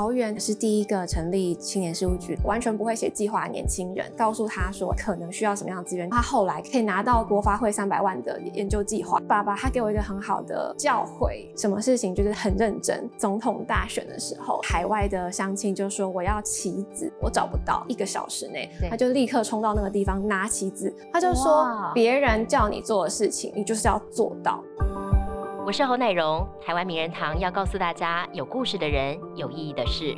桃园是第一个成立青年事务局，完全不会写计划的年轻人，告诉他说可能需要什么样的资源，他后来可以拿到国发会三百万的研究计划。爸爸他给我一个很好的教诲，什么事情就是很认真。总统大选的时候，海外的乡亲就说我要棋子，我找不到，一个小时内他就立刻冲到那个地方拿棋子，他就说别人叫你做的事情，你就是要做到。我是侯乃荣，台湾名人堂要告诉大家有故事的人，有意义的事。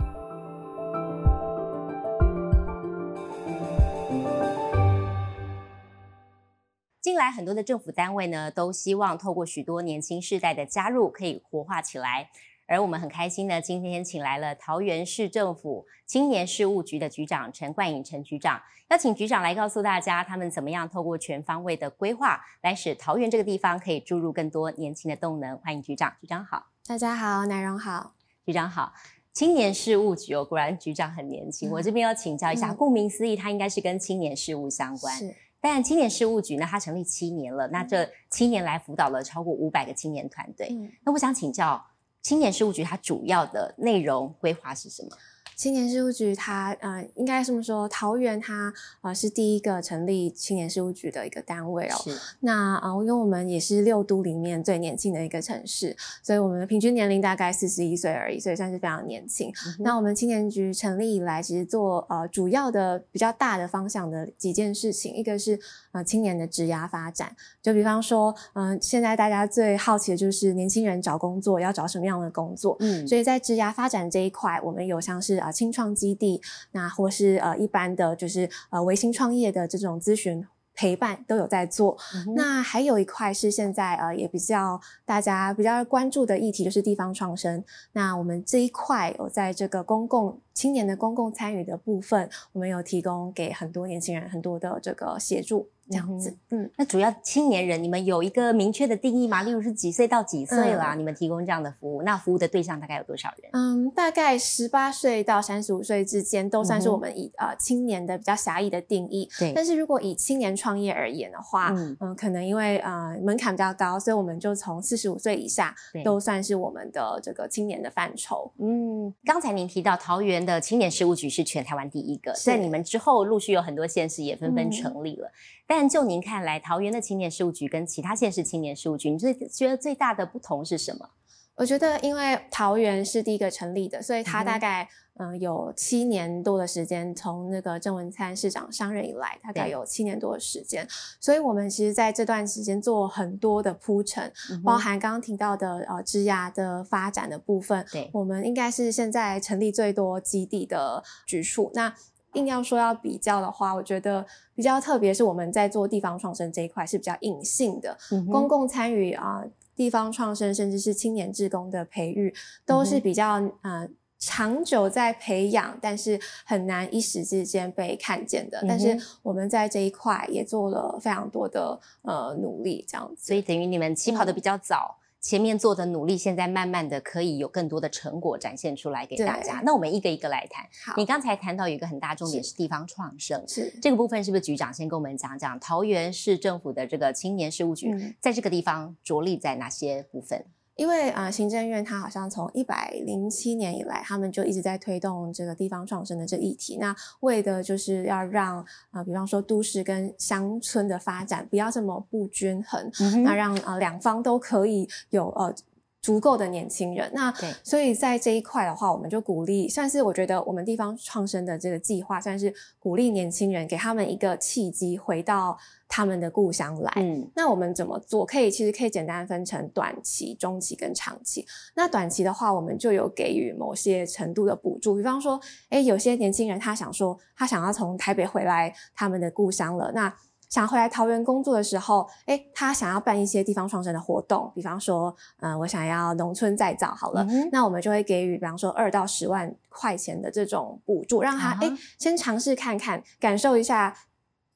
近来很多的政府单位呢，都希望透过许多年轻世代的加入，可以活化起来。而我们很开心呢，今天请来了桃园市政府青年事务局的局长陈冠颖陈局长，邀请局长来告诉大家，他们怎么样透过全方位的规划，来使桃园这个地方可以注入更多年轻的动能。欢迎局长，局长好，大家好，奶蓉好，局长好。青年事务局哦，果然局长很年轻。我这边要请教一下，顾名思义，它应该是跟青年事务相关。是，但青年事务局呢，它成立七年了，那这七年来辅导了超过五百个青年团队。那我想请教。青年事务局它主要的内容规划是什么？青年事务局，它呃，应该这么说，桃园它呃是第一个成立青年事务局的一个单位哦。是。那啊，因为我们也是六都里面最年轻的一个城市，所以我们的平均年龄大概四十一岁而已，所以算是非常年轻。那我们青年局成立以来，其实做呃主要的比较大的方向的几件事情，一个是呃青年的职涯发展，就比方说，嗯，现在大家最好奇的就是年轻人找工作要找什么样的工作，嗯，所以在职涯发展这一块，我们有像是啊。青创基地，那或是呃一般的就是呃微新创业的这种咨询陪伴都有在做。那还有一块是现在呃也比较大家比较关注的议题，就是地方创生。那我们这一块有在这个公共青年的公共参与的部分，我们有提供给很多年轻人很多的这个协助。这样子，嗯，那主要青年人，你们有一个明确的定义吗？例如是几岁到几岁啦？你们提供这样的服务，那服务的对象大概有多少人？嗯，大概十八岁到三十五岁之间，都算是我们以呃青年的比较狭义的定义。对，但是如果以青年创业而言的话，嗯，可能因为呃门槛比较高，所以我们就从四十五岁以下都算是我们的这个青年的范畴。嗯，刚才您提到桃园的青年事务局是全台湾第一个，在你们之后陆续有很多县市也纷纷成立了。但就您看来，桃园的青年事务局跟其他县市青年事务局，你最觉得最大的不同是什么？我觉得，因为桃园是第一个成立的，所以它大概嗯有七年多的时间，从那个郑文灿市长上任以来，大概有七年多的时间。所以我们其实在这段时间做很多的铺陈，包含刚刚提到的呃枝芽的发展的部分。对，我们应该是现在成立最多基地的局处。那硬要说要比较的话，我觉得比较特别是我们在做地方创生这一块是比较隐性的，公共参与啊，地方创生甚至是青年志工的培育，都是比较呃长久在培养，但是很难一时之间被看见的。但是我们在这一块也做了非常多的呃努力，这样子。所以等于你们起跑的比较早。前面做的努力，现在慢慢的可以有更多的成果展现出来给大家。那我们一个一个来谈。你刚才谈到有一个很大重点是地方创生，是这个部分是不是局长先跟我们讲讲桃园市政府的这个青年事务局在这个地方着力在哪些部分？因为啊，行政院它好像从一百零七年以来，他们就一直在推动这个地方创生的这议题。那为的就是要让啊，比方说都市跟乡村的发展不要这么不均衡，那让啊两方都可以有呃。足够的年轻人，那所以在这一块的话，我们就鼓励，算是我觉得我们地方创生的这个计划，算是鼓励年轻人，给他们一个契机，回到他们的故乡来。嗯，那我们怎么做？可以其实可以简单分成短期、中期跟长期。那短期的话，我们就有给予某些程度的补助，比方说，哎，有些年轻人他想说，他想要从台北回来他们的故乡了，那。想回来桃园工作的时候，哎，他想要办一些地方创生的活动，比方说，嗯，我想要农村再造，好了，那我们就会给予，比方说二到十万块钱的这种补助，让他哎先尝试看看，感受一下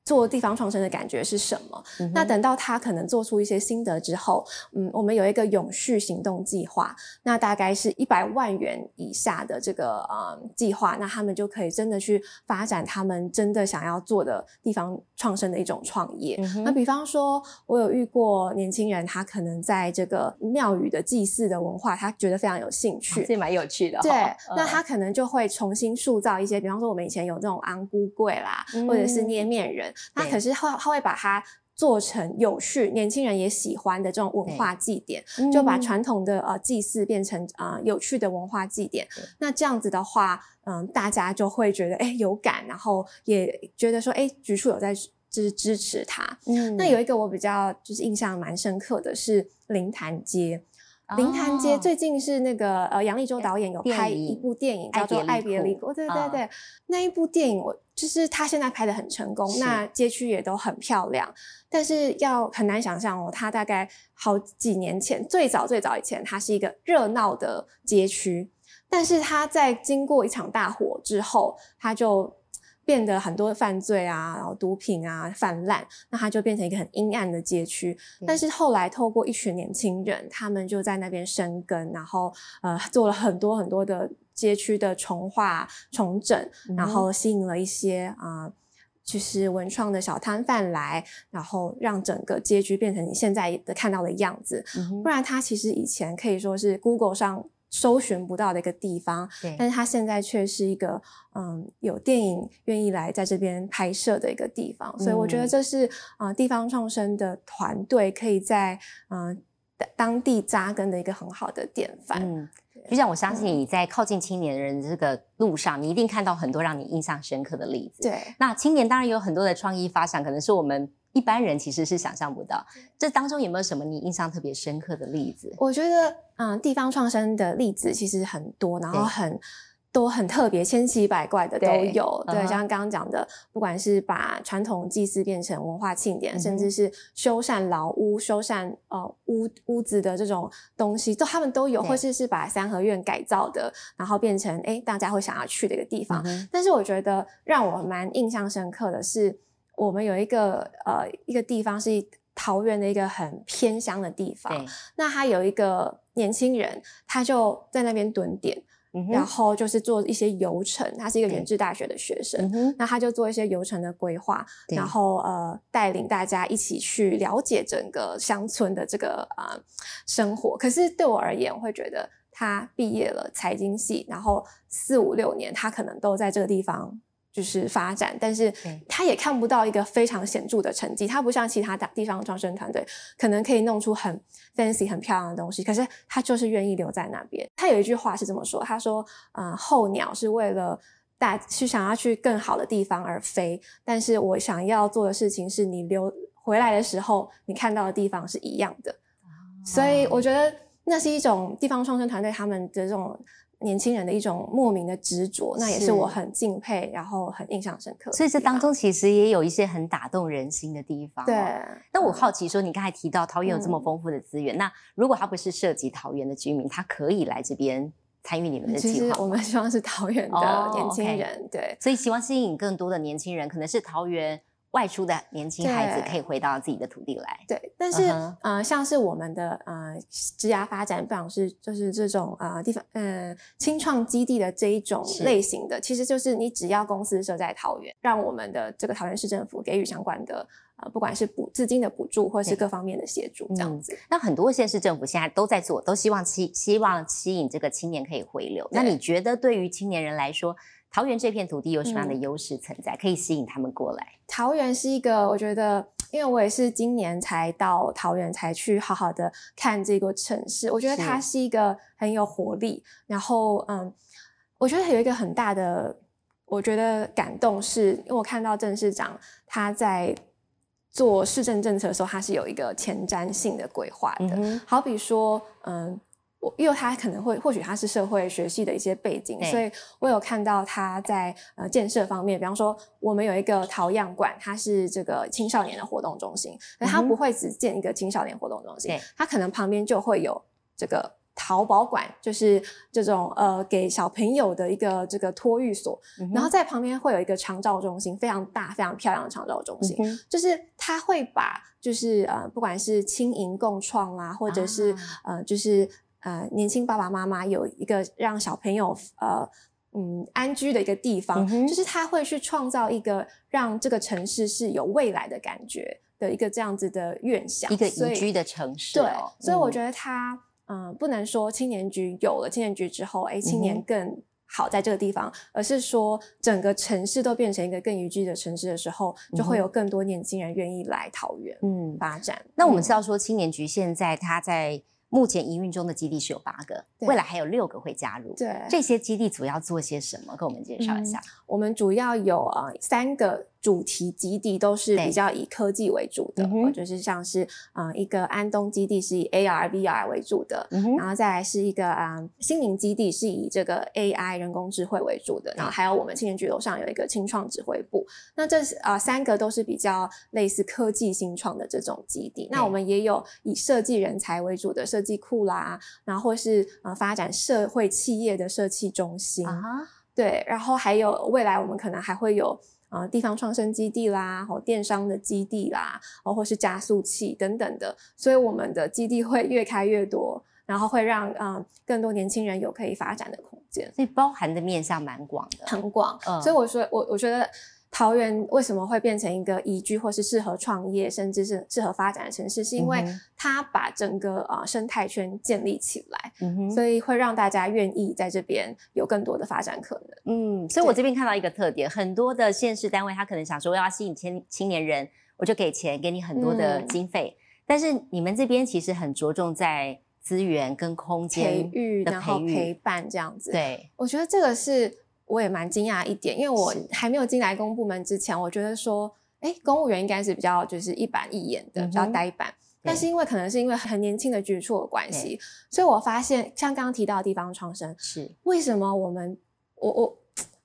做地方创生的感觉是什么？那等到他可能做出一些心得之后，嗯，我们有一个永续行动计划，那大概是一百万元以下的这个呃计划，那他们就可以真的去发展他们真的想要做的地方创生的一种创业。那比方说，我有遇过年轻人，他可能在这个庙宇的祭祀的文化，他觉得非常有兴趣，这蛮有趣的。对，那他可能就会重新塑造一些，比方说我们以前有这种安菇柜啦，或者是捏面人。那可是后他会把它做成有趣、年轻人也喜欢的这种文化祭典，就把。传统的呃祭祀变成啊有趣的文化祭典。那这样子的话，嗯，大家就会觉得哎有感，然后也觉得说哎局处有在就是支持他。嗯，那有一个我比较就是印象蛮深刻的是灵潭街。灵潭街。最近是那个呃杨立洲导演有拍一部电影叫做《爱别离》，对对对，那一部电影我就是他现在拍的很成功，那街区也都很漂亮，但是要很难想象哦，他大概好几年前最早最早以前，它是一个热闹的街区，但是他在经过一场大火之后，他就。变得很多犯罪啊，然后毒品啊泛滥，那它就变成一个很阴暗的街区。但是后来透过一群年轻人，他们就在那边生根，然后呃做了很多很多的街区的重化、重整，然后吸引了一些啊，就是文创的小摊贩来，然后让整个街区变成你现在的看到的样子。不然它其实以前可以说是 Google 上。搜寻不到的一个地方，但是它现在却是一个嗯有电影愿意来在这边拍摄的一个地方，所以我觉得这是啊地方创生的团队可以在嗯当地扎根的一个很好的典范。嗯，就像我相信你在靠近青年人这个路上，你一定看到很多让你印象深刻的例子。对，那青年当然有很多的创意发想，可能是我们。一般人其实是想象不到，这当中有没有什么你印象特别深刻的例子？我觉得，嗯，地方创生的例子其实很多，然后很都很特别，千奇百怪的都有。对，像刚刚讲的，不管是把传统祭祀变成文化庆典，甚至是修缮老屋、修缮呃屋屋子的这种东西，都他们都有，或是是把三合院改造的，然后变成哎大家会想要去的一个地方。但是我觉得让我蛮印象深刻的是。我们有一个呃一个地方是桃园的一个很偏乡的地方，那他有一个年轻人，他就在那边蹲点，然后就是做一些游程。他是一个原治大学的学生，那他就做一些游程的规划，然后呃带领大家一起去了解整个乡村的这个啊生活。可是对我而言，我会觉得他毕业了财经系，然后四五六年，他可能都在这个地方。就是发展，但是他也看不到一个非常显著的成绩。他不像其他大地方创生团队，可能可以弄出很 fancy、很漂亮的东西。可是他就是愿意留在那边。他有一句话是这么说：“他说，嗯，候鸟是为了大是想要去更好的地方而飞，但是我想要做的事情是你留回来的时候，你看到的地方是一样的。所以我觉得那是一种地方创生团队他们的这种。”年轻人的一种莫名的执着，那也是我很敬佩，然后很印象深刻。所以这当中其实也有一些很打动人心的地方。对。那我好奇说，你刚才提到桃园有这么丰富的资源，那如果他不是涉及桃园的居民，他可以来这边参与你们的计划。其实我们希望是桃园的年轻人，对。所以希望吸引更多的年轻人，可能是桃园。外出的年轻孩子可以回到自己的土地来。对，但是呃，像是我们的呃，职涯发展，不管是就是这种呃地方呃清创基地的这一种类型的，其实就是你只要公司设在桃园，让我们的这个桃园市政府给予相关的呃，不管是补资金的补助，或是各方面的协助，这样子。那很多县市政府现在都在做，都希望吸希望吸引这个青年可以回流。那你觉得对于青年人来说？桃园这片土地有什么样的优势存在，可以吸引他们过来？桃园是一个，我觉得，因为我也是今年才到桃园，才去好好的看这个城市。我觉得它是一个很有活力。然后，嗯，我觉得有一个很大的，我觉得感动，是因为我看到郑市长他在做市政政策的时候，他是有一个前瞻性的规划的。好比说，嗯。因为他可能会，或许他是社会学系的一些背景，所以我有看到他在呃建设方面，比方说我们有一个陶样馆，它是这个青少年的活动中心，那它不会只建一个青少年活动中心，它可能旁边就会有这个淘宝馆，就是这种呃给小朋友的一个这个托育所，然后在旁边会有一个长照中心，非常大、非常漂亮的长照中心，就是他会把就是呃不管是轻盈共创啊，或者是呃就是呃年轻爸爸妈妈有一个让小朋友呃。嗯，安居的一个地方，就是他会去创造一个让这个城市是有未来的感觉的一个这样子的愿想，一个宜居的城市。对，所以我觉得他，嗯，不能说青年局有了青年局之后，哎，青年更好在这个地方，而是说整个城市都变成一个更宜居的城市的时候，就会有更多年轻人愿意来桃园嗯发展。那我们知道说青年局现在他在。目前营运中的基地是有八个，未来还有六个会加入。对，这些基地主要做些什么？跟我们介绍一下。我们主要有啊三个。主题基地都是比较以科技为主的，就是像是啊一个安东基地是以 AR VR 为主的，然后再来是一个啊心灵基地是以这个 AI 人工智慧为主的，然后还有我们青年局楼上有一个青创指挥部，那这啊三个都是比较类似科技新创的这种基地。那我们也有以设计人才为主的设计库啦，然后或是啊发展社会企业的设计中心啊，对，然后还有未来我们可能还会有。啊，地方创生基地啦，或电商的基地啦，哦，或是加速器等等的，所以我们的基地会越开越多，然后会让啊更多年轻人有可以发展的空间，所以包含的面向蛮广的，很广。所以我说，我我觉得。桃园为什么会变成一个宜居或是适合创业，甚至是适合发展的城市？是因为它把整个啊生态圈建立起来，所以会让大家愿意在这边有更多的发展可能。嗯，所以我这边看到一个特点，很多的县市单位他可能想说要吸引青青年人，我就给钱给你很多的经费，但是你们这边其实很着重在资源跟空间培育，然后陪伴这样子。对，我觉得这个是。我也蛮惊讶一点，因为我还没有进来公部门之前，我觉得说，哎，公务员应该是比较就是一板一眼的，比较呆板。但是因为可能是因为很年轻的局处的关系，所以我发现像刚刚提到的地方创生，是为什么我们我我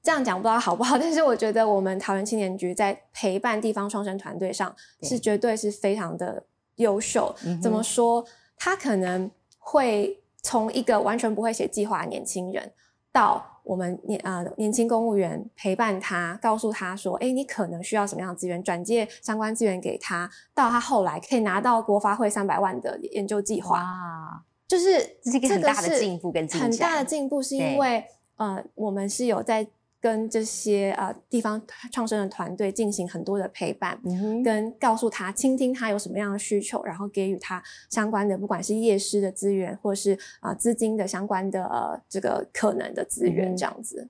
这样讲不知道好不好？但是我觉得我们桃园青年局在陪伴地方创生团队上是绝对是非常的优秀。怎么说？他可能会从一个完全不会写计划的年轻人到。我们年啊年轻公务员陪伴他，告诉他说：“哎，你可能需要什么样的资源，转介相关资源给他，到他后来可以拿到国发会三百万的研究计划。”哇，就是这是一个很大的进步跟很大的进步，是因为呃，我们是有在。跟这些呃地方创生的团队进行很多的陪伴，跟告诉他、倾听他有什么样的需求，然后给予他相关的，不管是业师的资源，或是啊资金的相关的呃这个可能的资源，这样子。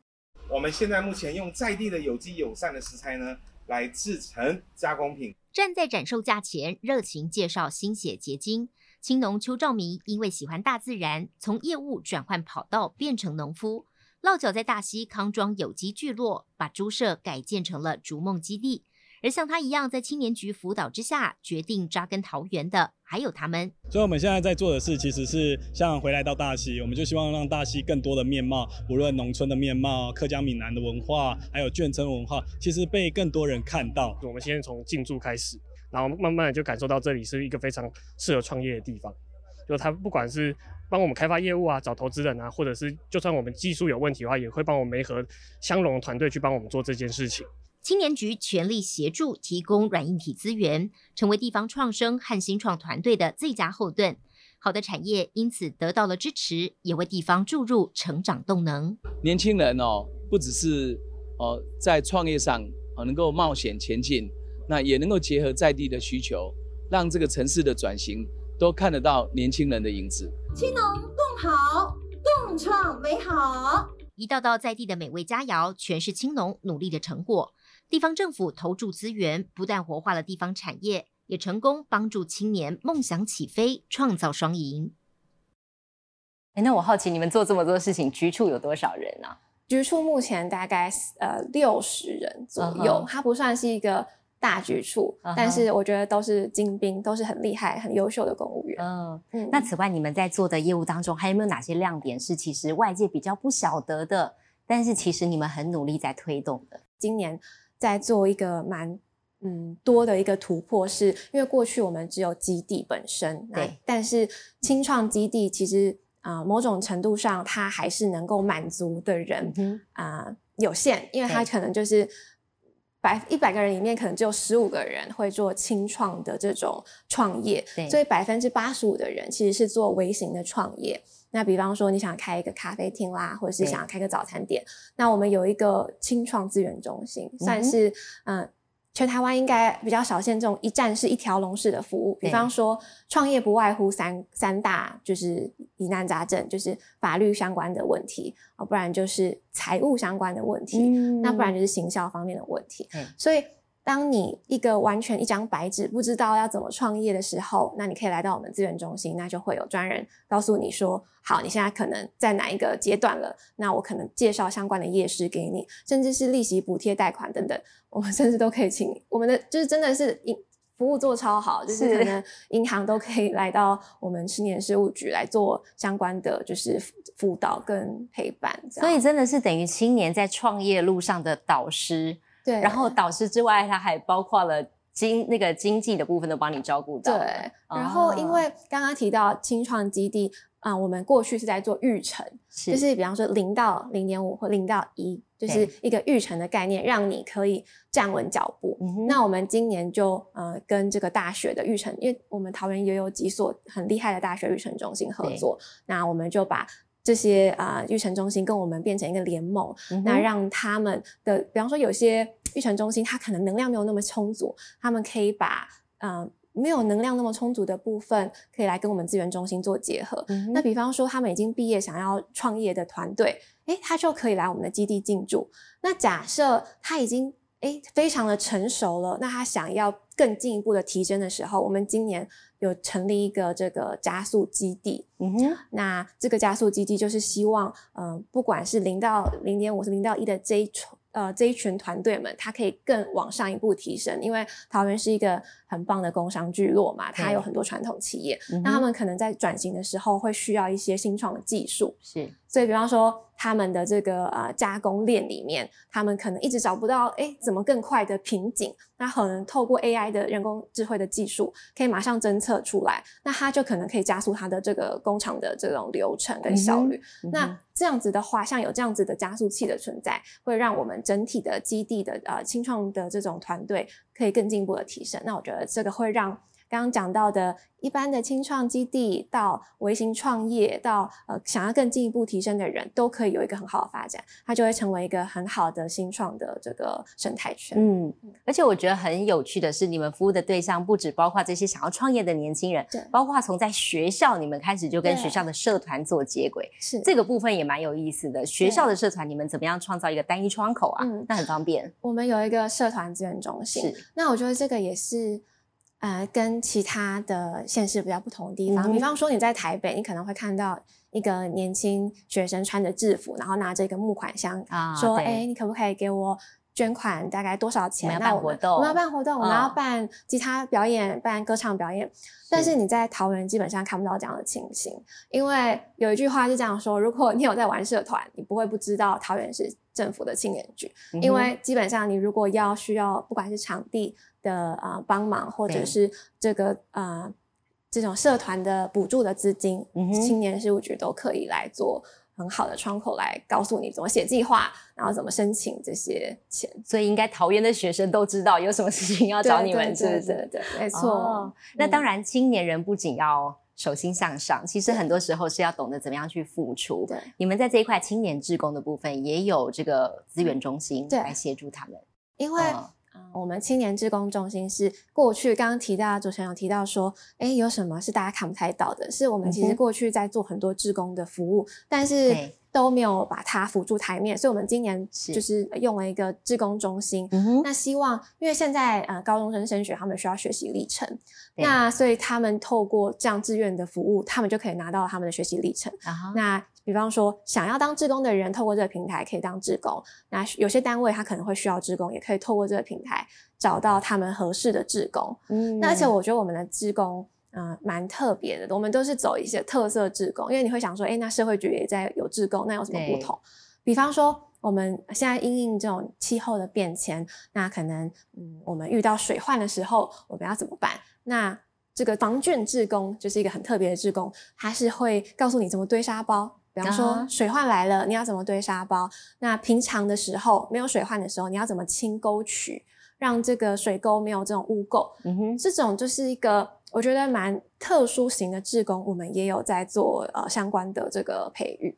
我们现在目前用在地的有机友善的食材呢，来制成加工品。站在展售架前，热情介绍心血结晶。青农邱兆明因为喜欢大自然，从业务转换跑道，变成农夫。落脚在大溪康庄有机聚落，把猪舍改建成了逐梦基地。而像他一样，在青年局辅导之下，决定扎根桃园的，还有他们。所以我们现在在做的事，其实是像回来到大溪，我们就希望让大溪更多的面貌，无论农村的面貌、客家闽南的文化，还有眷村文化，其实被更多人看到。我们先从进驻开始，然后慢慢的就感受到这里是一个非常适合创业的地方。就他不管是帮我们开发业务啊，找投资人啊，或者是就算我们技术有问题的话，也会帮我们和相融团队去帮我们做这件事情。青年局全力协助提供软硬体资源，成为地方创生和新创团队的最佳后盾。好的产业因此得到了支持，也为地方注入成长动能。年轻人哦，不只是哦在创业上哦能够冒险前进，那也能够结合在地的需求，让这个城市的转型。都看得到年轻人的影子。青农共好，共创美好。一道道在地的美味佳肴，全是青农努力的成果。地方政府投注资源，不但活化了地方产业，也成功帮助青年梦想起飞，创造双赢。哎，那我好奇，你们做这么多事情，局处有多少人啊？局处目前大概呃六十人左右，它不算是一个。大局处，但是我觉得都是精兵，都是很厉害、很优秀的公务员。嗯嗯。那此外，你们在做的业务当中，还有没有哪些亮点是其实外界比较不晓得的？但是其实你们很努力在推动的。今年在做一个蛮嗯多的一个突破，是因为过去我们只有基地本身，对，但是清创基地其实啊、呃某种程度上它还是能够满足的人嗯哼，啊、有限，因为它可能就是百一百个人里面可能只有十五个人会做轻创的这种创业，所以百分之八十五的人其实是做微型的创业。那比方说你想开一个咖啡厅啦，或者是想要开个早餐店，那我们有一个轻创资源中心，算是嗯、呃全台湾应该比较少见这种一站式一条龙式的服务。比方说创业不外乎三三大就是疑难杂症，就是法律相关的问题，啊，不然就是财务相关的问题，嗯那不然就是行销方面的问题。对所以，当你一个完全一张白纸，不知道要怎么创业的时候，那你可以来到我们资源中心，那就会有专人告诉你说，好，你现在可能在哪一个阶段了，那我可能介绍相关的业师给你，甚至是利息补贴、贷款等等，我们甚至都可以请我们的，就是真的是银服务做超好，就是是可能银行都可以来到我们青年事务局来做相关的就是辅辅导跟陪伴这样，所以真的是等于青年在创业路上的导师。对，然后导师之外，他还包括了经那个经济的部分都帮你照顾到。对，然后因哦为刚刚提到青创基地啊、我们过去是在做育成，是就是比方说零到零点五或零到一，就是一个育成的概念，让你可以站稳脚步。嗯那我们今年就呃跟这个大学的育成，因为我们桃园也有几所很厉害的大学育成中心合作，那我们就把。这些啊、育成中心跟我们变成一个联盟，嗯那让他们的，比方说有些育成中心，它可能能量没有那么充足，他们可以把嗯、呃没有能量那么充足的部分，可以来跟我们资源中心做结合。嗯那比方说，他们已经毕业想要创业的团队，诶，他就可以来我们的基地进驻。那假设他已经诶非常的成熟了，那他想要更进一步的提升的时候，我们今年有成立一个这个加速基地。嗯哼，那这个加速基地就是希望，呃，不管是零到零点五，是零到一的这一群呃这一群团队们，他可以更往上一步提升。因为桃园是一个很棒的工商聚落嘛，它有很多传统企业，嗯那他们可能在转型的时候会需要一些新创的技术。是所以，比方说他们的这个呃加工链里面，他们可能一直找不到哎怎么更快的瓶颈，那可能透过 AI 的人工智慧的技术，可以马上侦测出来，那它就可能可以加速它的这个工厂的这种流程跟效率。那这样子的话，像有这样子的加速器的存在，会让我们整体的基地的呃清创的这种团队可以更进一步的提升。那我觉得这个会让刚刚讲到的一般的青创基地到微型创业到呃想要更进一步提升的人，都可以有一个很好的发展，它就会成为一个很好的新创的这个生态圈。嗯，而且我觉得很有趣的是，你们服务的对象不止包括这些想要创业的年轻人对，包括从在学校你们开始就跟学校的社团做接轨，是这个部分也蛮有意思的。学校的社团，你们怎么样创造一个单一窗口啊？嗯那很方便。我们有一个社团资源中心，是那我觉得这个也是。呃，跟其他的县市比较不同的地方，嗯比方说你在台北，你可能会看到一个年轻学生穿着制服，然后拿着一个募款箱，啊说：“对哎、你可不可以给我捐款？大概多少钱？我们要办活动我们要办活动，我们要嗯办吉他表演，办歌唱表演。但是你在桃园基本上看不到这样的情形，因为有一句话是这样说：如果你有在玩社团，你不会不知道桃园是政府的青年局。嗯因为基本上你如果要需要，不管是场地的呃帮忙，或者是这个呃这种社团的补助的资金，嗯青年事务局都可以来做很好的窗口来告诉你怎么写计划，然后怎么申请这些钱。所以应该桃园的学生都知道有什么事情要找你们，是对不是？对对对，没错。哦那当然，青年人不仅要手心向上，其实很多时候是要懂得怎么样去付出。对你们在这一块青年志工的部分，也有这个资源中心对来协助他们。因为。我们青年志工中心是过去刚刚提到主持人有提到说，哎，有什么是大家看不太到的？是我们其实过去在做很多志工的服务，但是都没有把它辅助台面，所以我们今年就是用了一个志工中心。嗯，那希望，因为现在呃高中生升学，他们需要学习历程，那所以他们透过这样志愿的服务，他们就可以拿到他们的学习历程。啊那比方说，想要当志工的人，透过这个平台可以当志工。那有些单位他可能会需要志工，也可以透过这个平台找到他们合适的志工。嗯那而且我觉得我们的志工，嗯、蛮特别的。我们都是走一些特色志工，因为你会想说，哎，那社会局也在有志工，那有什么不同？比方说，我们现在因应这种气候的变迁，那可能嗯，我们遇到水患的时候，我们要怎么办？那这个防卷志工就是一个很特别的志工，他是会告诉你怎么堆沙包。比方说啊水患来了，你要怎么堆沙包？那平常的时候没有水患的时候，你要怎么清沟渠，让这个水沟没有这种污垢？嗯哼，这种就是一个我觉得蛮特殊型的志工，我们也有在做呃相关的这个培育。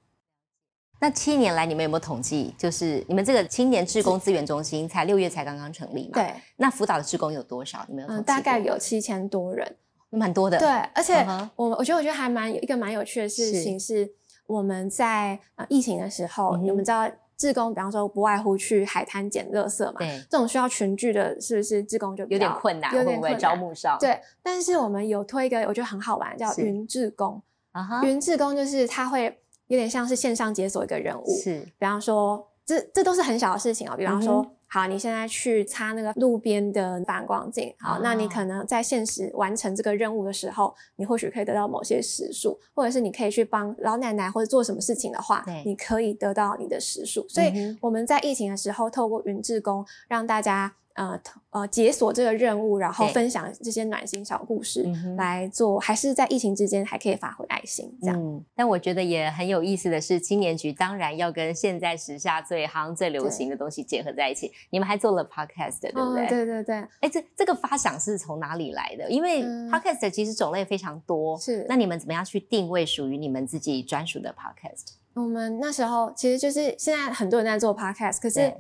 那七年来你们有没有统计？就是你们这个青年志工资源中心才六月才刚刚成立嘛？。对，那辅导的志工有多少？你们有统嗯，计大概有七千多人。蛮多的。对，而且我我觉得我觉得还蛮有一个蛮有趣的事情是，我们在呃疫情的时候，嗯你们知道志工，比方说不外乎去海滩捡垃圾嘛，对，这种需要群聚的，是不是志工就比有点较困难，有点困难。招募上？对，但是我们有推一个我觉得很好玩，叫是云志工。啊哈，云志工就是他会有点像是线上解锁一个人物，是比方说，这这都是很小的事情哦。比方说，嗯好，你现在去擦那个路边的反光镜，好，那你啊可能在现实完成这个任务的时候，你或许可以得到某些时数，或者是你可以去帮老奶奶或者做什么事情的话，你可以得到你的时数。所以我们在疫情的时候，透过云志工让大家。呃呃，解锁这个任务，然后分享这些暖心小故事来做，还是在疫情之间还可以发挥爱心，这样。嗯，但我觉得也很有意思的是，青年局当然要跟现在时下最夯、最流行的东西结合在一起。你们还做了 podcast，对不哦对？对对对，哎，这这个发想是从哪里来的？因为嗯 podcast 其实种类非常多，是那你们怎么样去定位属于你们自己专属的 podcast？我们那时候其实就是现在很多人在做 podcast，可是对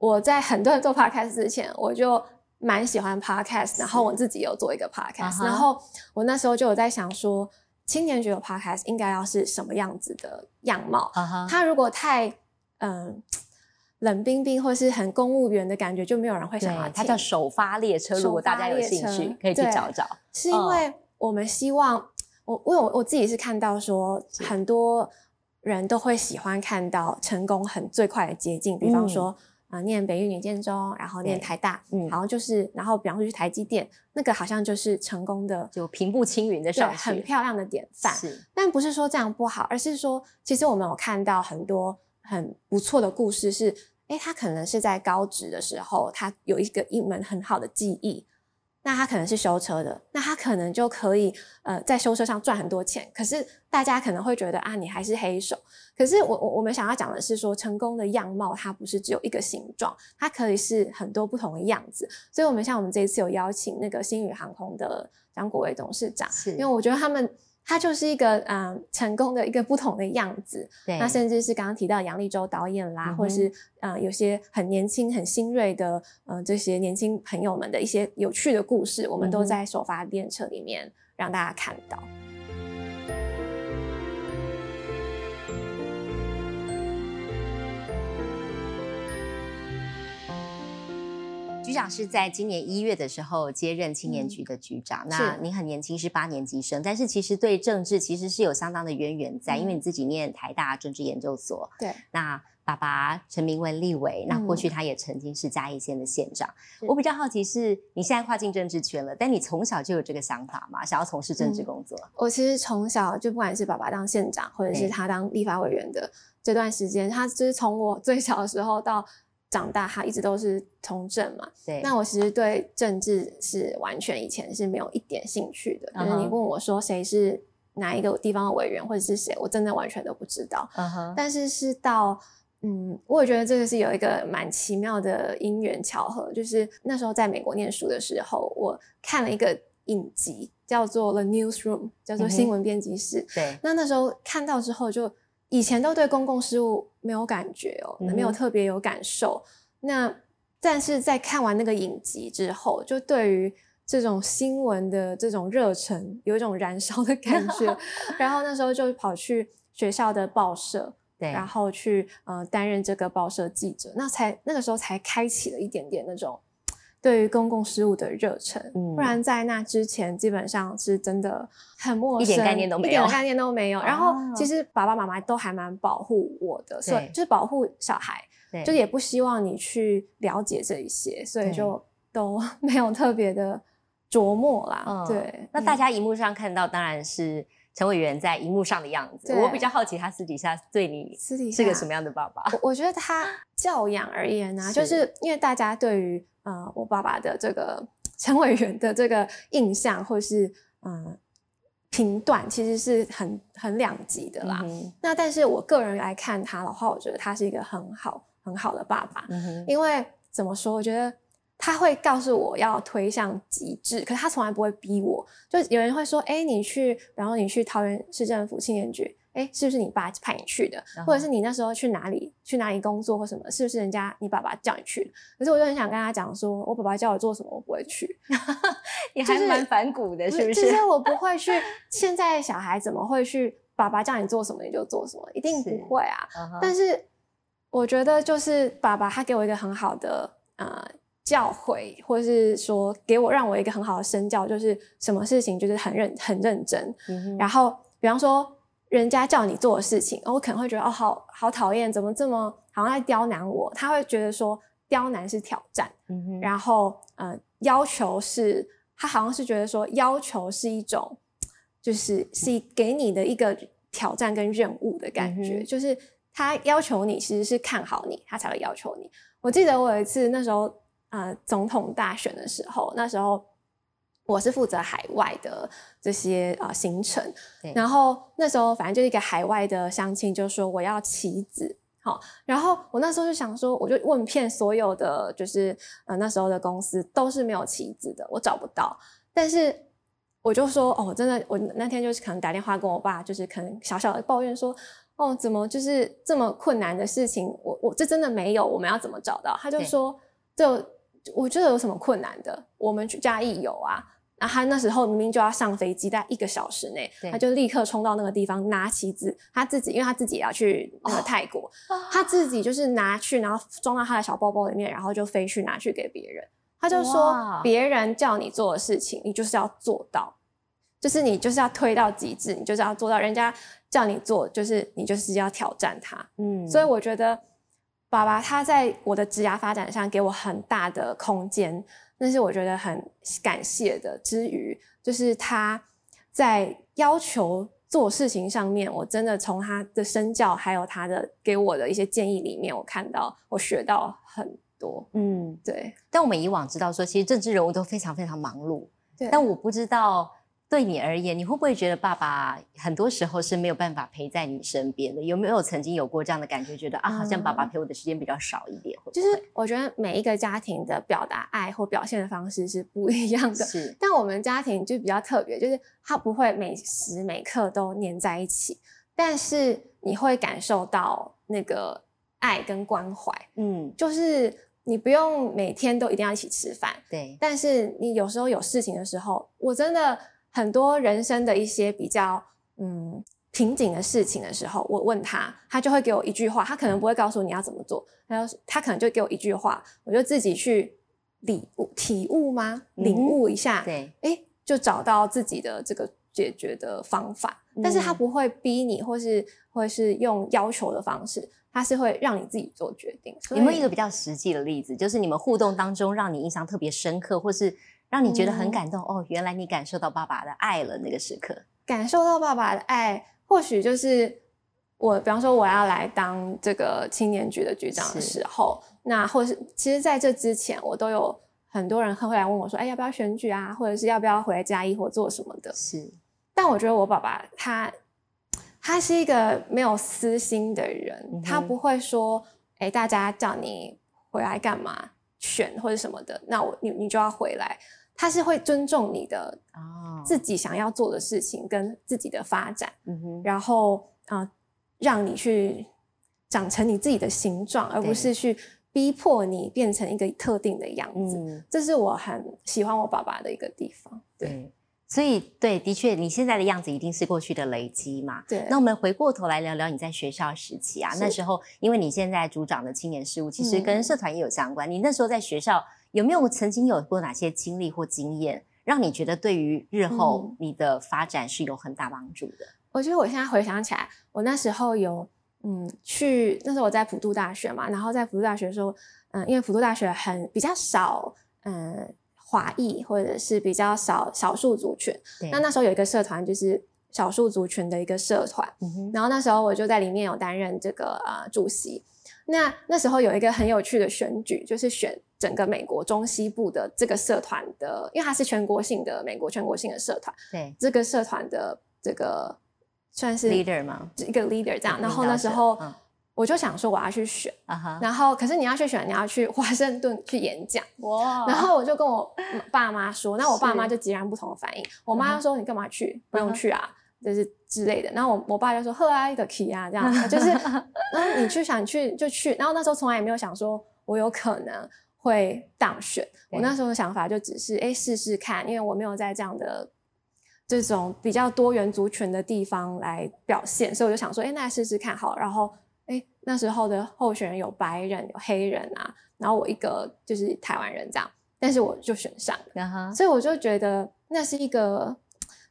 我在很多人做 podcast 之前，我就蛮喜欢 podcast，然后我自己有做一个 podcast，、然后我那时候就有在想说，青年觉得 podcast 应该要是什么样子的样貌？它如果太嗯、冷冰冰或是很公务员的感觉，就没有人会想要对，它叫首发列车，如果大家有兴趣，可以去对找找。是因为我们希望，我我有我自己是看到说很多人都会喜欢看到成功很最快的捷径，比方说。啊、念北一女建中，然后念台大，嗯然后就是，然后比方说去台积电，那个好像就是成功的，就平步青云的对，上，很漂亮的典范。是，但不是说这样不好，而是说，其实我们有看到很多很不错的故事是，诶，他可能是在高职的时候，他有一个一门很好的技艺，那他可能是修车的，那他可能就可以呃在修车上赚很多钱。可是大家可能会觉得啊，你还是黑手。可是我我我们想要讲的是说，成功的样貌它不是只有一个形状，它可以是很多不同的样子。所以，我们像我们这一次有邀请那个星宇航空的张国伟董事长，是因为我觉得他们。他就是一个嗯、呃成功的一个不同的样子，对，那甚至是刚刚提到杨立洲导演啦，或是呃有些很年轻、很新锐的呃这些年轻朋友们的一些有趣的故事，我们都在首发电车里面让大家看到。局长是在今年一月的时候接任青年局的局长。那是您很年轻，是八年级生，但是其实对政治其实是有相当的渊源在，因为你自己念台大政治研究所。对，那爸爸陈明文立委，那过去嗯他也曾经是嘉义县的县长。是我比较好奇是，你现在跨进政治圈了，但你从小就有这个想法吗？想要从事政治嗯工作？我其实从小就不管是爸爸当县长，或者是他当立法委员的这段时间，他就是从我最小的时候到长大，他一直都是从政嘛。对，那我其实对政治是完全以前是没有一点兴趣的，就是你问我说谁是哪一个地方的委员或者是谁，我真的完全都不知道。嗯哼，但是是到嗯，我也觉得这个是有一个蛮奇妙的因缘巧合，就是那时候在美国念书的时候，我看了一个影集叫做《The Newsroom》，叫做新闻编辑室。对，那那时候看到之后就，以前都对公共事务没有感觉哦，没有特别有感受。那但是在看完那个影集之后，就对于这种新闻的这种热忱有一种燃烧的感觉。然后那时候就跑去学校的报社，对，然后去呃担任这个报社记者，那才那个时候才开启了一点点那种对于公共事务的热忱，嗯不然在那之前基本上是真的很陌生，一点概念都没有一点概念都没有。然后哦其实爸爸妈妈都还蛮保护我的，所以就是保护小孩，对就也不希望你去了解这一些，所以就 都没有特别的琢磨啦。嗯对，那大嗯家荧幕上看到当然是陈委员在荧幕上的样子。我比较好奇他私底下对你私底下是个什么样的爸爸？我我觉得他教养而言 呢、就是是因为大家对于呃我爸爸的这个陈委员的这个印象，或是嗯评断，其实是很很两极的啦。嗯那但是我个人来看他的话，我觉得他是一个很好很好的爸爸，因为怎么说，我觉得他会告诉我要推向极致，可是他从来不会逼我。就有人会说，哎，你去，然后你去桃园市政府青年局，哎，是不是你爸派你去的？或者是你那时候去哪里去哪里工作或什么，是不是人家你爸爸叫你去？可是我就很想跟他讲说，我爸爸叫我做什么，我不会去。你就是还蛮反骨的，是不是？就是我不会去。现在小孩怎么会去？爸爸叫你做什么你就做什么，一定不会啊。但是我觉得，就是爸爸他给我一个很好的呃教诲，或者是说给我让我一个很好的身教，就是什么事情就是很认很认真。嗯然后，比方说人家叫你做的事情，我可能会觉得哦，好好讨厌，怎么这么好像在刁难我？他会觉得说刁难是挑战，然后呃要求是，他好像是觉得说要求是一种，就是是给你的一个挑战跟任务的感觉，嗯就是他要求你其实是看好你，他才会要求你。我记得我有一次那时候呃总统大选的时候，那时候我是负责海外的这些啊、呃行程，然后那时候反正就是一个海外的相亲，就说我要棋子。好，然后我那时候就想说，我就问遍所有的，就是呃那时候的公司都是没有棋子的，我找不到。但是我就说，哦，真的，我那天就是可能打电话跟我爸，就是可能小小的抱怨说，哦，怎么就是这么困难的事情，我我这真的没有，我们要怎么找到？他就对说，这我觉得有什么困难的？我们去嘉义有啊。然后他那时候明明就要上飞机，在一个小时内，他就立刻冲到那个地方拿旗子，他自己因为他自己也要去那个哦泰国，他自己就是拿去，然后装到他的小包包里面，然后就飞去拿去给别人。他就说，别人叫你做的事情，你就是要做到，就是你就是要推到极致，你就是要做到。人家叫你做，就是你就是要挑战他。嗯所以我觉得爸爸他在我的职涯发展上给我很大的空间，那是我觉得很感谢的。之余，就是他在要求做事情上面，我真的从他的身教还有他的给我的一些建议里面，我看到我学到很多。嗯，对但我们以往知道说，其实政治人物都非常非常忙碌，对，但我不知道对你而言，你会不会觉得爸爸很多时候是没有办法陪在你身边的？有没有曾经有过这样的感觉，觉得啊，好像爸爸陪我的时间比较少一点？就是我觉得每一个家庭的表达爱或表现的方式是不一样的。是但我们家庭就比较特别，就是他不会每时每刻都黏在一起，但是你会感受到那个爱跟关怀，嗯，就是你不用每天都一定要一起吃饭，对，但是你有时候有事情的时候，我真的很多人生的一些比较嗯瓶颈的事情的时候，我问他，他就会给我一句话，他可能不会告诉你要怎么做，他就他可能就给我一句话，我就自己去领悟体悟吗？领嗯悟一下，对，哎，就找到自己的这个解决的方法。但是他嗯不会逼你，或是或是用要求的方式，他是会让你自己做决定。有没有一个比较实际的例子，就是你们互动当中让你印象特别深刻，或是让你觉得很嗯感动？哦，原来你感受到爸爸的爱了，那个时刻。感受到爸爸的爱，或许就是我，比方说我要来当这个青年局的局长的是时候，那或是其实在这之前，我都有很多人会来问我说，哎，要不要选举啊，或者是要不要回来嘉义或做什么的。是，但我觉得我爸爸他他是一个没有私心的人，嗯他不会说，哎，大家叫你回来干嘛选或者什么的，那我你你就要回来。他是会尊重你的哦，自己想要做的事情跟自己的发展，然后啊、呃让你去长成你自己的形状，而不是去逼迫你变成一个特定的样子。嗯，这是我很喜欢我爸爸的一个地方。对对。所以，对，的确，你现在的样子一定是过去的累积嘛。对，那我们回过头来聊聊你在学校时期啊，那时候因为你现在组长的青年事务，其实跟嗯社团也有相关。你那时候在学校有没有曾经有过哪些经历或经验，让你觉得对于日后嗯你的发展是有很大帮助的？我觉得我现在回想起来，我那时候有嗯去，那时候我在普渡大学嘛，然后在普渡大学的时候，嗯，因为普渡大学很比较少，嗯，华裔或者是比较少少数族群，那那时候有一个社团就是少数族群的一个社团，嗯，然后那时候我就在里面有担任这个呃主席。那那时候有一个很有趣的选举，就是选整个美国中西部的这个社团的，因为它是全国性的美国全国性的社团，对这个社团的这个算是，leader 吗？一个 leader 这样。然后那时候嗯我就想说我要去选，然后可是你要去选，你要去华盛顿去演讲。哇然后我就跟我爸妈说，那我爸妈就截然不同的反应。我妈就说：“你干嘛去？不用去啊，就是之类的。”然后我我爸就说：“呵啊，一个 key 啊，这样就是，嗯，你去想去就去。”然后那时候从来也没有想说我有可能会当选。我那时候的想法就只是哎试试看，因为我没有在这样的这种比较多元族群的地方来表现，所以我就想说，哎，那试试看好。然后哎那时候的候选人有白人有黑人啊，然后我一个就是台湾人这样，但是我就选上了，所以我就觉得那是一个，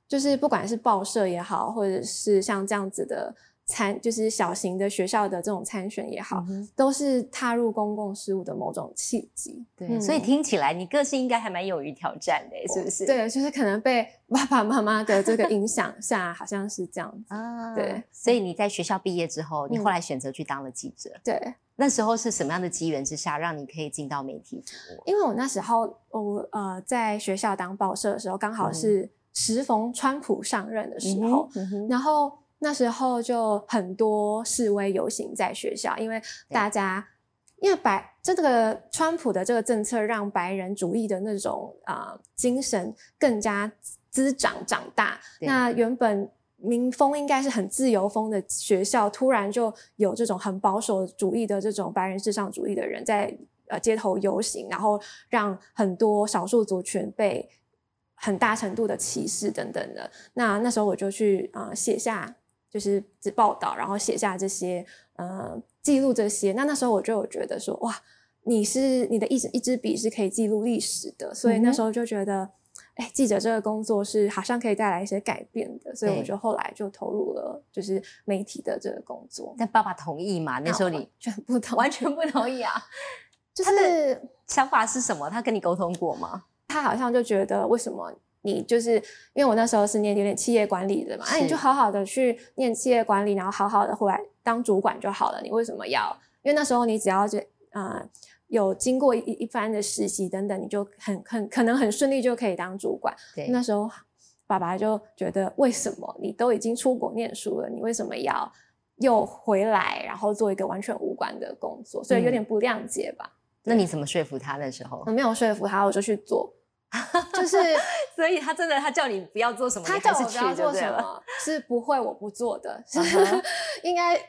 就是不管是报社也好，或者是像这样子的参，就是小型的学校的这种参选也好，嗯都是踏入公共事务的某种契机。对，所以嗯听起来你个性应该还蛮勇于挑战的，是不是？对，就是可能被爸爸妈妈的这个影响下，好像是这样子。啊，对。所以你在学校毕业之后，你嗯后来选择去当了记者，对，那时候是什么样的机缘之下，让你可以进到媒体？因为我那时候我呃在学校当报社的时候，刚好是时逢川普上任的时候，然后那时候就很多示威游行在学校，因为大家因为白这个川普的这个政策让白人主义的那种啊、呃精神更加滋长长大。那原本民风应该是很自由风的学校，突然就有这种很保守主义的这种白人至上主义的人在呃街头游行，然后让很多少数族群被很大程度的歧视等等的。那那时候我就去啊写下就是只报道，然后写下这些呃记录这些。那那时候我就有觉得说哇，你是你的一支一支笔是可以记录历史的，所以那时候就觉得。哎，记者这个工作是好像可以带来一些改变的，所以我就后来就投入了就是媒体的这个工作。但爸爸同意吗？那时候你全不同，完全不同意啊？就是想法是什么？他跟你沟通过吗？他好像就觉得为什么你就是因为我那时候是念有点企业管理的嘛，那、你就好好的去念企业管理，然后好好的回来当主管就好了。你为什么要？因为那时候你只要就呃有经过一一番的实习等等，你就很很可能很顺利就可以当主管。对，那时候爸爸就觉得，为什么你都已经出国念书了，你为什么要又回来，然后做一个完全无关的工作？所以有点不谅解吧。那你怎么说服他那时候我？没有说服他，我就去做，就是所以他真的他叫你不要做什么，他叫我不要。做什么，是不会我不做的，应该。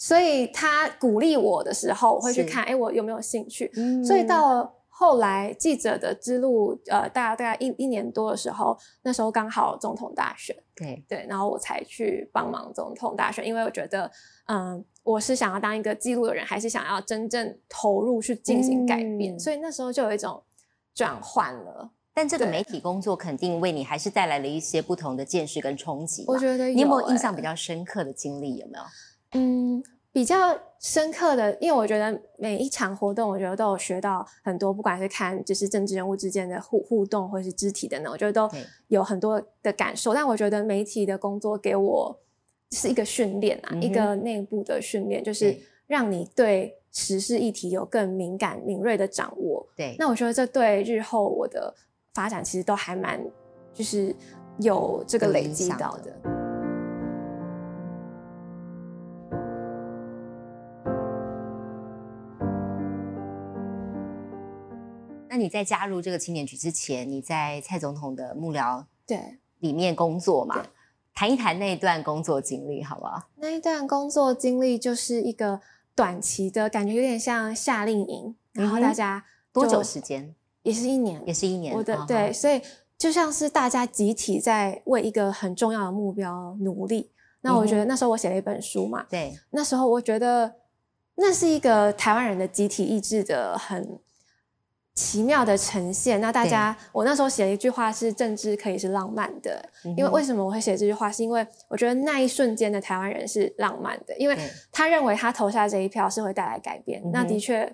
所以他鼓励我的时候，我会去看，哎，我有没有兴趣？嗯所以到了后来记者的之路，呃，大概大概一一年多的时候，那时候刚好总统大选，对对，然后我才去帮忙总统大选，因为我觉得，嗯，我是想要当一个记录的人，还是想要真正投入去进行改变，嗯所以那时候就有一种转换了。但这个媒体工作肯定为你还是带来了一些不同的见识跟冲击。我觉得你有没有欸印象比较深刻的经历？有没有？嗯，比较深刻的，因为我觉得每一场活动，我觉得都有学到很多，不管是看就是政治人物之间的互互动，或是肢体等等，我觉得都有很多的感受。但我觉得媒体的工作给我是一个训练啊，嗯一个内部的训练，就是让你对时事议题有更敏感、敏锐的掌握。对，那我觉得这对日后我的发展其实都还蛮，就是有这个累积到的。那你在加入这个青年局之前，你在蔡总统的幕僚对，里面工作嘛对？谈一谈那一段工作经历，好不好？那一段工作经历就是一个短期的感觉，有点像夏令营，然后大家多久就时间？也是一年，也是一年。我的啊对，，所以就像是大家集体在为一个很重要的目标努力。那我觉嗯得那时候我写了一本书嘛，对，那时候我觉得那是一个台湾人的集体意志的很奇妙的呈现。那大家，我那时候写了一句话是“政治可以是浪漫的”，因为为什么我会写这句话？是因为我觉得那一瞬间的台湾人是浪漫的，因为他认为他投下这一票是会带来改变。那的确，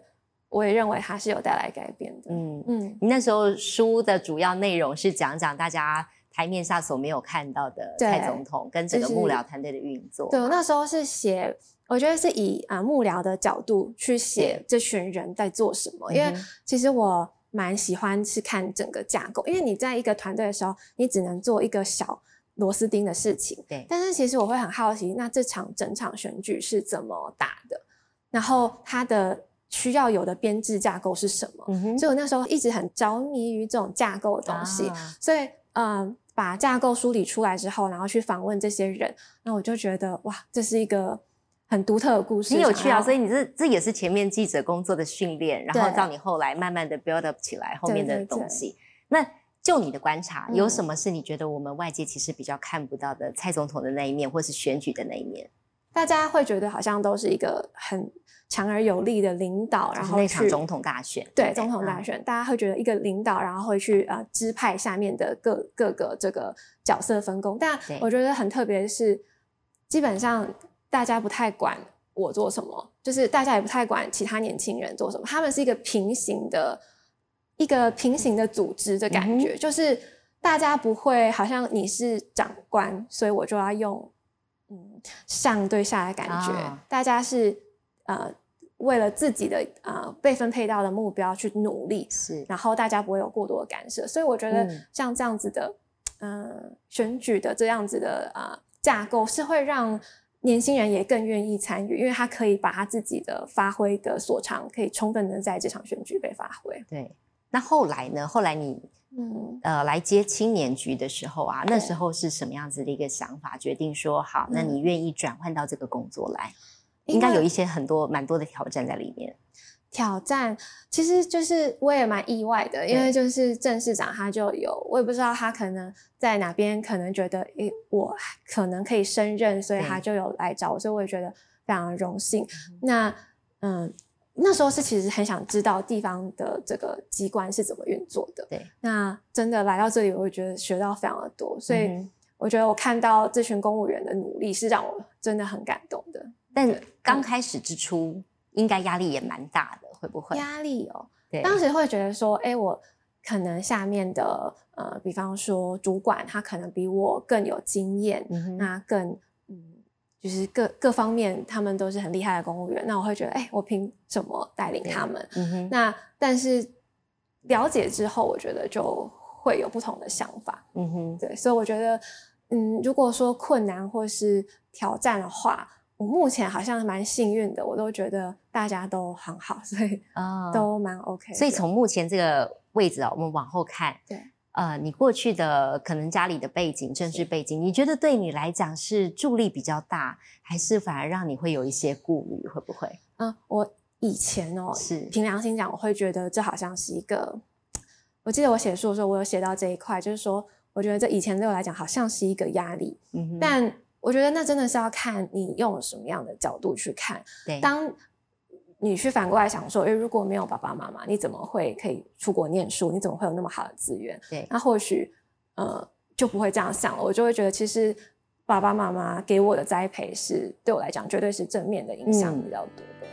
我也认为它是有带来改变的。嗯，嗯，你那时候书的主要内容是讲讲大家台面下所没有看到的蔡总统跟整个幕僚团队的运作。对，我那时候是写我觉得是以啊、呃幕僚的角度去写这群人在做什么，因为其实我蛮喜欢是看整个架构，因为你在一个团队的时候，你只能做一个小螺丝钉的事情，对但是其实我会很好奇，那这场整场选举是怎么打的，然后他的需要有的编制架构是什么？所以我那时候一直很着迷于这种架构的东西，啊所以嗯，把架构梳理出来之后，然后去访问这些人，那我就觉得哇，这是一个很独特的故事，很有趣啊，所以以你这这也是前面记者工作的训练，然后到你后来慢慢的 build up 起来后面的对对东西。那就你的观察，嗯有什么是你觉得我们外界其实比较看不到的蔡总统的那一面，或是选举的那一面？大家会觉得好像都是一个很强而有力的领导，然就是后去那场总统大选，对不总统大嗯。选，大家会觉得一个领导，然后会去呃支派下面的各各个这个角色分工。但我觉得很特别的是，基本上大家不太管我做什么，就是大家也不太管其他年轻人做什么，他们是一个平行的一个平行的组织的感嗯觉，就是大家不会好像你是长官，所以我就要用嗯上对下的感觉，啊大家是呃为了自己的呃被分配到的目标去努力，是然后大家不会有过多的干涉，所以我觉得嗯像这样子的，呃，选举的这样子的呃架构是会让年轻人也更愿意参与，因为他可以把他自己的发挥的所长，可以充分的在这场选举被发挥。对。那后来呢？后来你嗯，呃来接青年局的时候啊，那时候是什么样子的一个想法？决定说好，那嗯你愿意转换到这个工作来？应该有一些很多蛮多的挑战在里面。挑战其实就是我也蛮意外的，因为就是郑市长他就有，我也不知道他可能在哪边可能觉得，诶，我可能可以升任，所以他就有来找我，所以我也觉得非常的荣幸。那嗯，那时候是其实很想知道地方的这个机关是怎么运作的。对，那真的来到这里，我会觉得学到非常的多，所以我觉得我看到这群公务员的努力是让我真的很感动的。但刚开始之初，应该压力也蛮大的，会不会？压力哦，对，当时会觉得说，哎，我可能下面的呃，比方说主管，他可能比我更有经验，那更嗯，就是各各方面他们都是很厉害的公务员，那我会觉得，哎，我凭什么带领他们？嗯哼，那但是了解之后，我觉得就会有不同的想法，嗯哼，对，所以我觉得，嗯，如果说困难或是挑战的话。我目前好像蛮幸运的，我都觉得大家都很好，所以哦都蛮 OK 的。所以从目前这个位置啊，我们往后看，对，呃，你过去的可能家里的背景、政治背景，你觉得对你来讲是助力比较大，还是反而让你会有一些顾虑？会不会？嗯，我以前哦，是凭良心讲，我会觉得这好像是一个，我记得我写书的时候，我有写到这一块，就是说，我觉得这以前对我来讲好像是一个压力，嗯哼，但我觉得那真的是要看你用什么样的角度去看。对，当你去反过来想说，诶，如果没有爸爸妈妈，你怎么会可以出国念书？你怎么会有那么好的资源？对那或许呃就不会这样想了，我就会觉得其实爸爸妈妈给我的栽培是对我来讲绝对是正面的影响嗯比较多的。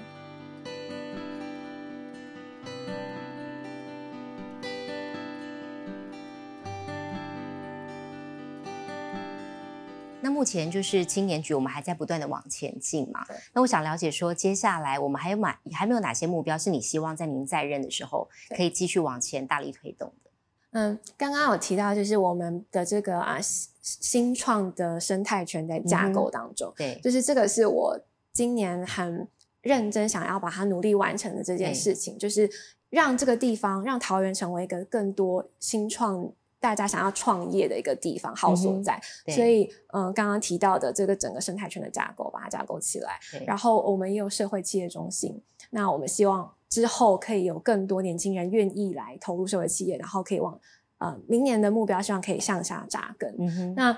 那目前就是青年局，我们还在不断的往前进嘛。那我想了解说，接下来我们还有哪还没有哪些目标是你希望在您在任的时候可以继续往前大力推动的？嗯，刚刚有提到就是我们的这个啊新新创的生态圈在架构当中，对，就是这个是我今年很认真想要把它努力完成的这件事情，就是让这个地方让桃园成为一个更多新创。大家想要创业的一个地方，好所在，对所以，嗯、刚刚提到的这个整个生态圈的架构，把它架构起来。然后，我们也有社会企业中心，那我们希望之后可以有更多年轻人愿意来投入社会企业，然后可以往呃明年的目标，希望可以向下扎根。嗯哼，那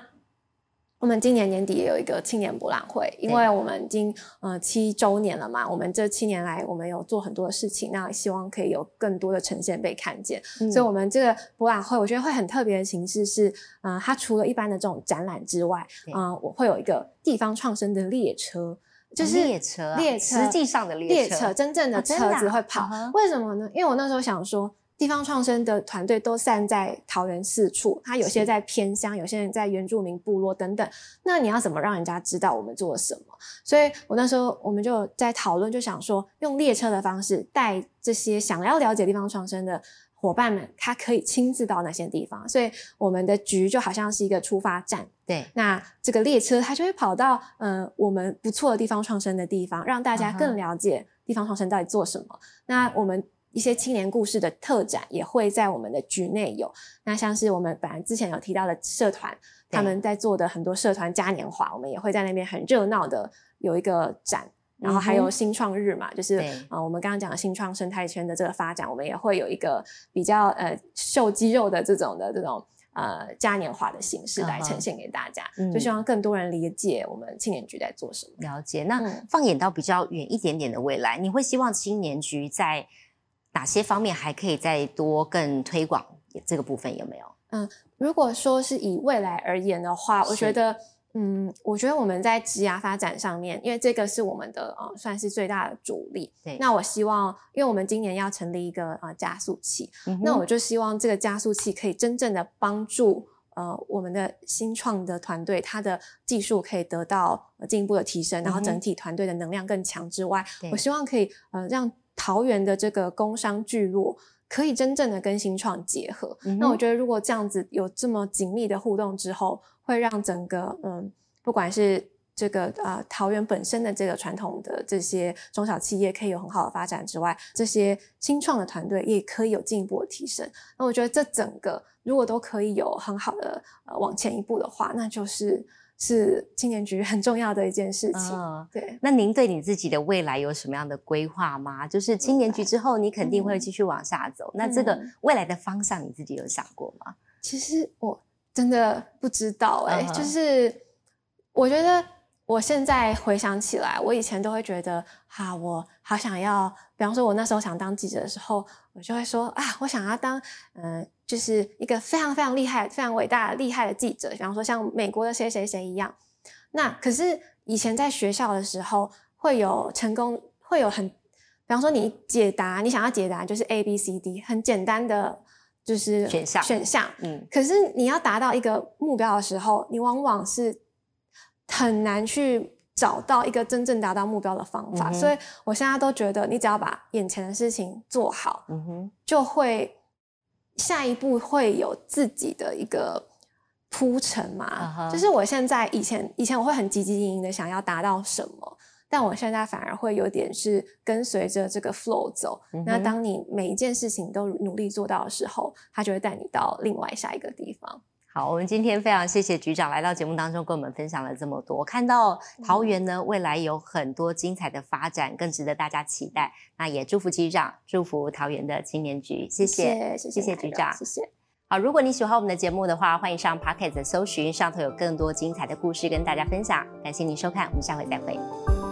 我们今年年底也有一个青年博览会，因为我们已经呃七周年了嘛，我们这七年来我们有做很多的事情，那希望可以有更多的呈现被看见。嗯所以，我们这个博览会我觉得会很特别的形式是，呃，它除了一般的这种展览之外，啊呃，我会有一个地方创生的列车。就是列车啊列车，实际上的列车列车，真正的车子会跑。为什么呢？因为我那时候想说，地方创生的团队都散在桃园四处，他有些在偏乡，有些人在原住民部落等等。那你要怎么让人家知道我们做了什么？所以我那时候我们就在讨论，就想说用列车的方式带这些想要了解地方创生的伙伴们，他可以亲自到那些地方。所以我们的局就好像是一个出发站，对，那这个列车它就会跑到呃我们不错的地方创生的地方，让大家更了解地方创生到底做什么。那我们一些青年故事的特展也会在我们的局内有。那像是我们本来之前有提到的社团，他们在做的很多社团嘉年华，我们也会在那边很热闹的有一个展。然后还有新创日嘛，就是啊呃，我们刚刚讲的新创生态圈的这个发展，我们也会有一个比较呃秀肌肉的这种的这种呃嘉年华的形式来呈现给大家，嗯就希望更多人理解我们青年局在做什么。了解。那嗯放眼到比较远一点点的未来，你会希望青年局在哪些方面还可以再多更推广这个部分有没有？嗯如果说是以未来而言的话，我觉得，嗯，我觉得我们在职涯发展上面，因为这个是我们的呃算是最大的主力。对。那我希望，因为我们今年要成立一个呃加速器，嗯那我就希望这个加速器可以真正的帮助呃我们的新创的团队，它的技术可以得到呃进一步的提升，然后整体团队的能量更强之外，对。我希望可以呃让桃园的这个工商聚落。可以真正的跟新创结合，嗯那我觉得如果这样子有这么紧密的互动之后，会让整个嗯，不管是这个呃桃园本身的这个传统的这些中小企业可以有很好的发展之外，这些新创的团队也可以有进一步的提升。那我觉得这整个如果都可以有很好的呃往前一步的话，那就是是青年局很重要的一件事情。嗯对，那您对你自己的未来有什么样的规划吗？就是青年局之后，你肯定会继续往下走。那这个嗯未来的方向，你自己有想过吗？其实我真的不知道哎、嗯就是我觉得我现在回想起来，我以前都会觉得哈、我好想要，比方说，我那时候想当记者的时候，我就会说啊，我想要当嗯、呃就是一个非常非常厉害、非常伟大、厉害的记者，比方说像美国的谁谁谁一样。那可是以前在学校的时候，会有成功，会有很，比方说你解答，你想要解答就是 A B C D，很简单的就是选项选项，嗯，可是你要达到一个目标的时候，你往往是很难去找到一个真正达到目标的方法。嗯所以我现在都觉得，你只要把眼前的事情做好，嗯哼，就会下一步会有自己的一个铺陈嘛。就是我现在以前以前我会很积极营营的想要达到什么。但我现在反而会有点是跟随着这个 flow 走。那当你每一件事情都努力做到的时候，它就会带你到另外下一个地方。好，我们今天非常谢谢局长来到节目当中，跟我们分享了这么多。看到桃园呢，未来有很多精彩的发展，更值得大家期待。那也祝福局长，祝福桃园的青年局，谢谢，谢谢谢谢局长谢谢。好，如果你喜欢我们的节目的话，欢迎上 Pocket 搜寻，上头有更多精彩的故事跟大家分享。感谢您收看，我们下回再会。